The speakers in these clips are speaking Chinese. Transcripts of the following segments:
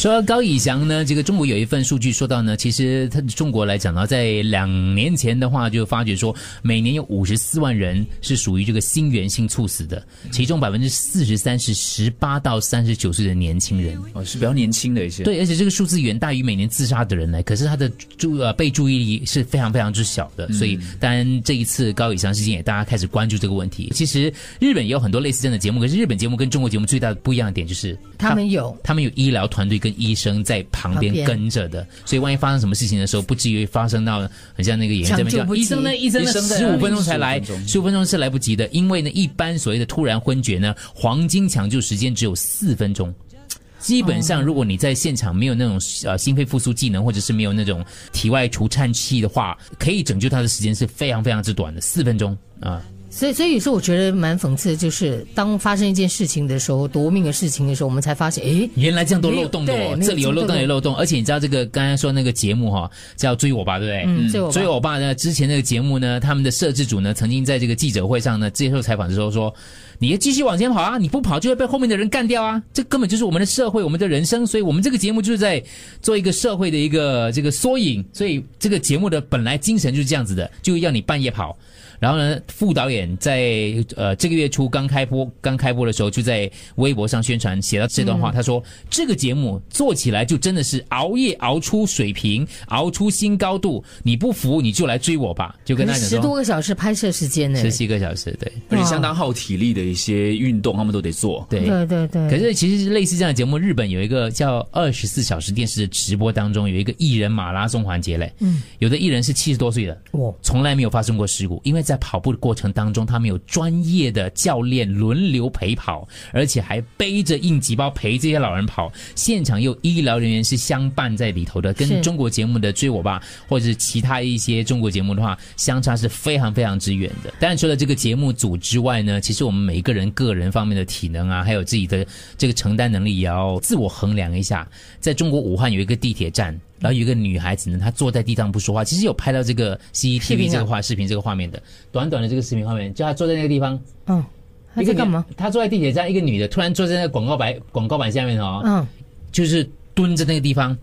说到高以翔呢，这个中国有一份数据说到呢，其实他中国来讲呢，在两年前的话就发觉说，每年有五十四万人是属于这个心源性猝死的，其中百分之四十三是十八到三十九岁的年轻人。哦，是比较年轻的一些。对，而且这个数字远大于每年自杀的人呢，可是他的注呃被注意力是非常非常之小的，所以当然这一次高以翔事件也大家开始关注这个问题。其实日本也有很多类似这样的节目，可是日本节目跟中国节目最大的不一样的点就是他们有他们有医疗团队跟医生在旁边跟着的，所以万一发生什么事情的时候，不至于发生到很像那个演员医生呢，医生呢？十五分钟才来15分，钟。十五分钟是来不及的，因为呢，一般所谓的突然昏厥呢，黄金抢救时间只有四分钟。基本上，如果你在现场没有那种呃心肺复苏技能，或者是没有那种体外除颤器的话，可以拯救他的时间是非常非常之短的，四分钟。啊。所以，所以有时候我觉得蛮讽刺的，就是当发生一件事情的时候，夺命的事情的时候，我们才发现，哎，原来这样多漏洞的哦，这里有漏洞有有漏洞，而且你知道这个刚才说那个节目哈、叫追我吧，对不对？嗯追我吧追我吧呢，之前那个节目呢，他们的摄制组呢，曾经在这个记者会上呢接受采访的时候说，你要继续往前跑啊，你不跑就会被后面的人干掉啊，这根本就是我们的社会，我们的人生，所以我们这个节目就是在做一个社会的一个这个缩影，所以这个节目的本来精神就是这样子的，就要你半夜跑。然后呢，副导演在呃这个月初刚开播刚开播的时候，就在微博上宣传写到这段话，他说这个节目做起来就真的是熬夜熬出水平，熬出新高度。你不服你就来追我吧，就跟他讲十多个小时拍摄时间呢，十七个小时，对而且相当耗体力的一些运动，他们都得做。对。对对对。可是其实类似这样的节目，日本有一个叫二十四小时电视的直播当中，有一个艺人马拉松环节嘞。嗯，有的艺人是七十多岁的，哇从来没有发生过事故，因为在跑步的过程当中，他们有专业的教练轮流陪跑，而且还背着应急包陪这些老人跑。现场又有医疗人员是相伴在里头的，跟中国节目的《追我吧》或者是其他一些中国节目的话，相差是非常非常之远的。当然，除了这个节目组之外呢，其实我们每一个人个人方面的体能啊，还有自己的这个承担能力，也要自我衡量一下。在中国武汉有一个地铁站。然后有一个女孩子呢，她坐在地上不说话。其实有拍到这个 CCTV 啊这个画视频这个画面的，短短的这个视频画面，就她坐在那个地方，嗯，他一个女在干嘛？？她坐在地铁站，一个女的突然坐在那个广告板广告板下面哦，嗯，就是蹲着那个地方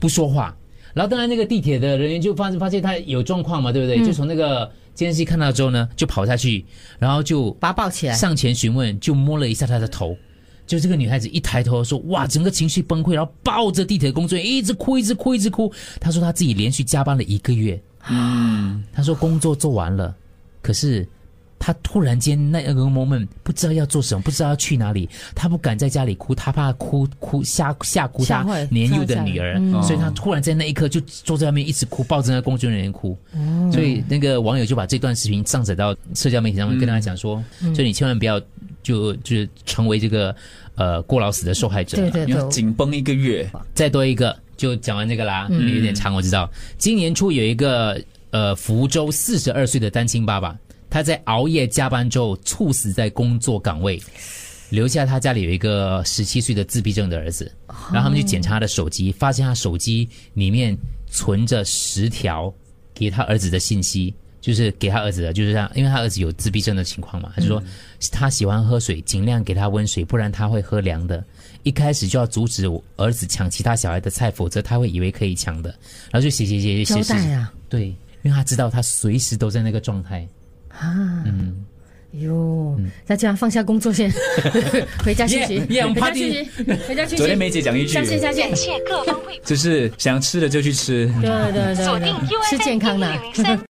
不说话。然后当然那个地铁的人员就发发现她有状况嘛，对不对？就从那个监视器看到之后呢，就跑下去，然后就把他抱起来。上前询问，就摸了一下她的头。就这个女孩子一抬头说：“哇，整个情绪崩溃，然后抱着地铁工作人员一直哭，一直哭，一直哭。”她说她自己连续加班了一个月。嗯，她说工作做完了，可是她突然间那个 moment 不知道要做什么，不知道要去哪里，她不敢在家里哭，她怕哭哭吓吓哭她年幼的女儿，嗯所以她突然在那一刻就坐在外面一直哭，抱着那个工作人员哭。所以那个网友就把这段视频上载到社交媒体上面，跟大家讲说，所以你千万不要就就是成为这个呃过劳死的受害者。对对对你要，紧绷一个月，再多一个，就讲完这个啦，有点长，我知道。今年初有一个呃福州四十二岁的单亲爸爸，他在熬夜加班之后猝死在工作岗位，留下他家里有一个十七岁的自闭症的儿子，然后他们去检查他的手机，发现他手机里面存着十条给他儿子的信息。就是给他儿子的，就是让，因为他儿子有自闭症的情况嘛，他就说他喜欢喝水，尽量给他温水，不然他会喝凉的。一开始就要阻止我儿子抢其他小孩的菜，否则他会以为可以抢的。然后就写写写写交写写，代啊对，因为他知道他随时都在那个状态。啊，嗯哟，那这样放下工作先，回家休息，回家休息，回家休息。昨天梅姐讲一句下，线下线，切各方位，就是想吃的就去吃。对对对锁定是健康的。